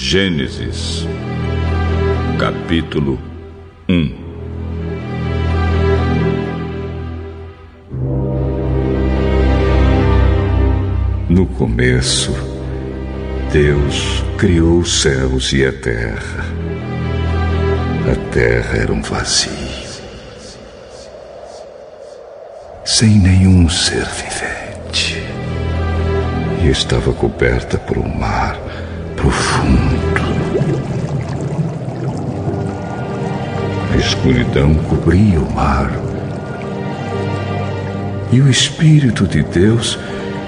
Gênesis, capítulo 1 No começo, Deus criou os céus e a terra. A terra era um vazio, sem nenhum ser vivente, e estava coberta por um mar profundo. A escuridão cobria o mar. E o Espírito de Deus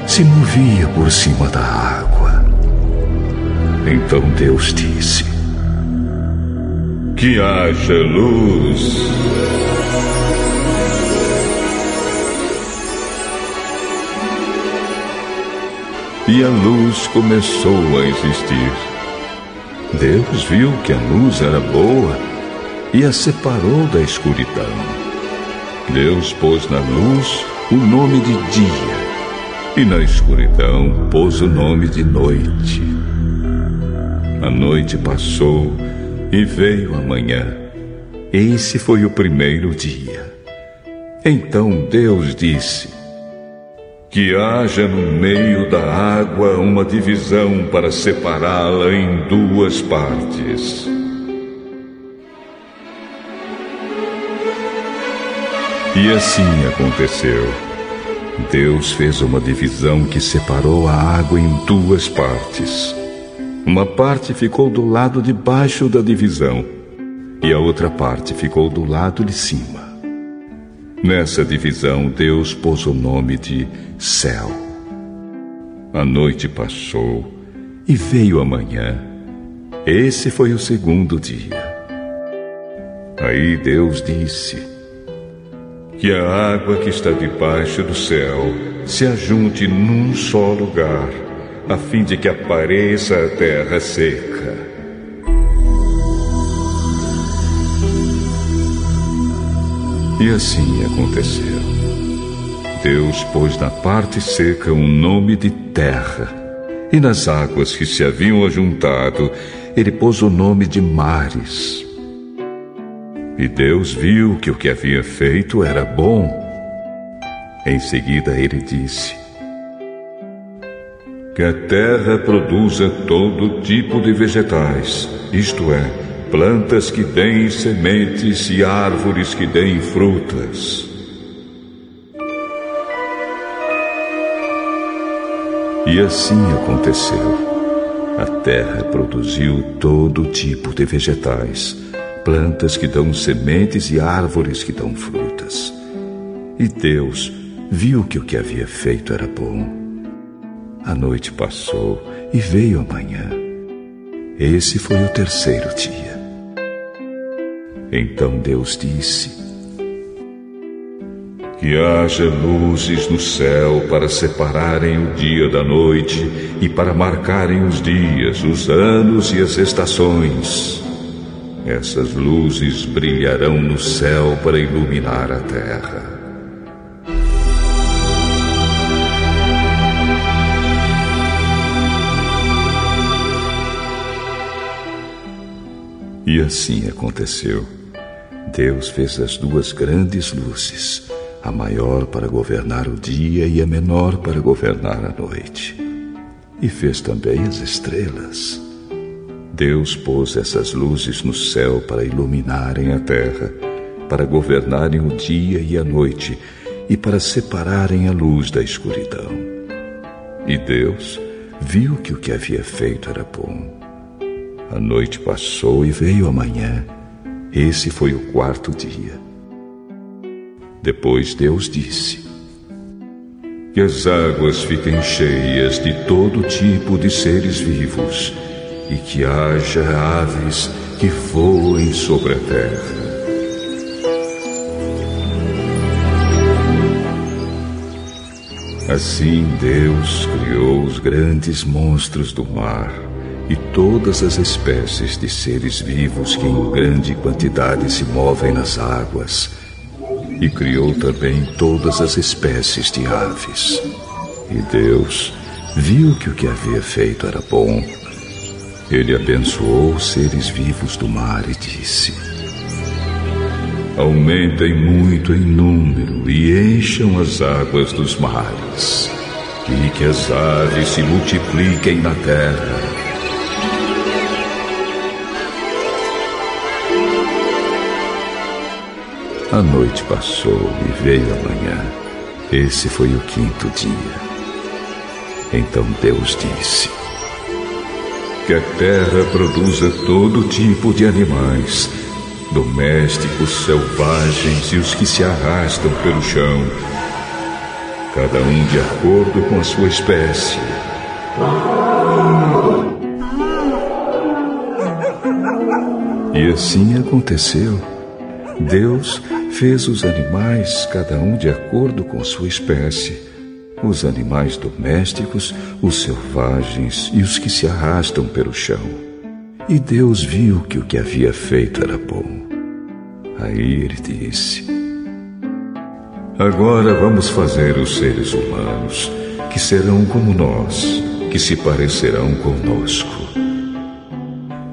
se movia por cima da água. Então Deus disse: Que haja luz. E a luz começou a existir. Deus viu que a luz era boa e a separou da escuridão. Deus pôs na luz o nome de dia e na escuridão pôs o nome de noite. A noite passou e veio a manhã. Esse foi o primeiro dia. Então Deus disse: que haja no meio da água uma divisão para separá-la em duas partes. E assim aconteceu. Deus fez uma divisão que separou a água em duas partes. Uma parte ficou do lado de baixo da divisão e a outra parte ficou do lado de cima. Nessa divisão, Deus pôs o nome de céu. A noite passou e veio a manhã. Esse foi o segundo dia. Aí Deus disse: Que a água que está debaixo do céu se ajunte num só lugar, a fim de que apareça a terra seca. E assim aconteceu. Deus pôs na parte seca um nome de terra, e nas águas que se haviam ajuntado, ele pôs o nome de mares. E Deus viu que o que havia feito era bom. Em seguida ele disse: Que a terra produza todo tipo de vegetais, isto é, plantas que deem sementes e árvores que deem frutas. E assim aconteceu. A terra produziu todo tipo de vegetais, plantas que dão sementes e árvores que dão frutas. E Deus viu que o que havia feito era bom. A noite passou e veio a manhã. Esse foi o terceiro dia. Então Deus disse: Que haja luzes no céu para separarem o dia da noite e para marcarem os dias, os anos e as estações. Essas luzes brilharão no céu para iluminar a terra. E assim aconteceu. Deus fez as duas grandes luzes, a maior para governar o dia e a menor para governar a noite. E fez também as estrelas. Deus pôs essas luzes no céu para iluminarem a terra, para governarem o dia e a noite e para separarem a luz da escuridão. E Deus viu que o que havia feito era bom. A noite passou e veio a manhã esse foi o quarto dia. Depois Deus disse: Que as águas fiquem cheias de todo tipo de seres vivos e que haja aves que voem sobre a terra. Assim Deus criou os grandes monstros do mar e todas as espécies de seres vivos que em grande quantidade se movem nas águas. E criou também todas as espécies de aves. E Deus viu que o que havia feito era bom. ele abençoou os seres vivos do mar e disse: Aumentem muito em número e encham as águas dos mares, e que as aves se multipliquem na terra. A noite passou e veio a manhã. Esse foi o quinto dia. Então Deus disse: Que a terra produza todo tipo de animais, domésticos, selvagens e os que se arrastam pelo chão, cada um de acordo com a sua espécie. E assim aconteceu. Deus fez os animais, cada um de acordo com sua espécie os animais domésticos, os selvagens e os que se arrastam pelo chão. E Deus viu que o que havia feito era bom. Aí ele disse: Agora vamos fazer os seres humanos, que serão como nós, que se parecerão conosco.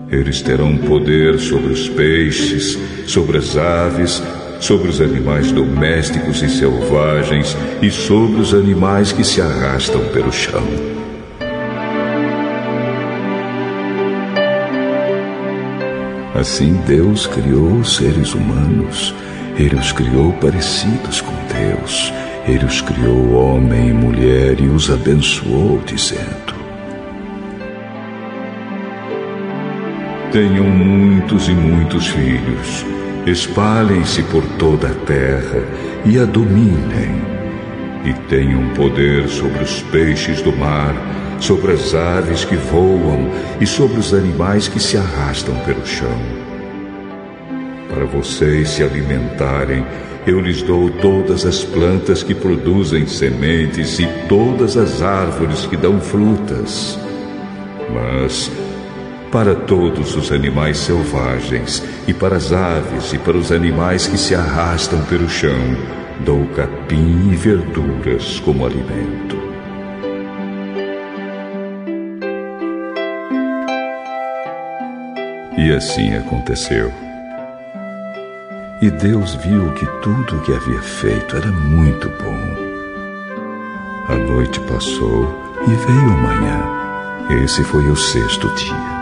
Eles terão poder sobre os peixes, sobre as aves, sobre os animais domésticos e selvagens e sobre os animais que se arrastam pelo chão. Assim Deus criou os seres humanos. Ele os criou parecidos com Deus. Ele os criou homem e mulher e os abençoou, dizendo: Tenham muitos e muitos filhos espalhem-se por toda a terra e a dominem, e tenham poder sobre os peixes do mar, sobre as aves que voam e sobre os animais que se arrastam pelo chão. Para vocês se alimentarem, eu lhes dou todas as plantas que produzem sementes e todas as árvores que dão frutas. Mas para todos os animais selvagens, e para as aves e para os animais que se arrastam pelo chão, dou capim e verduras como alimento. E assim aconteceu. E Deus viu que tudo o que havia feito era muito bom. A noite passou e veio a manhã. Esse foi o sexto dia.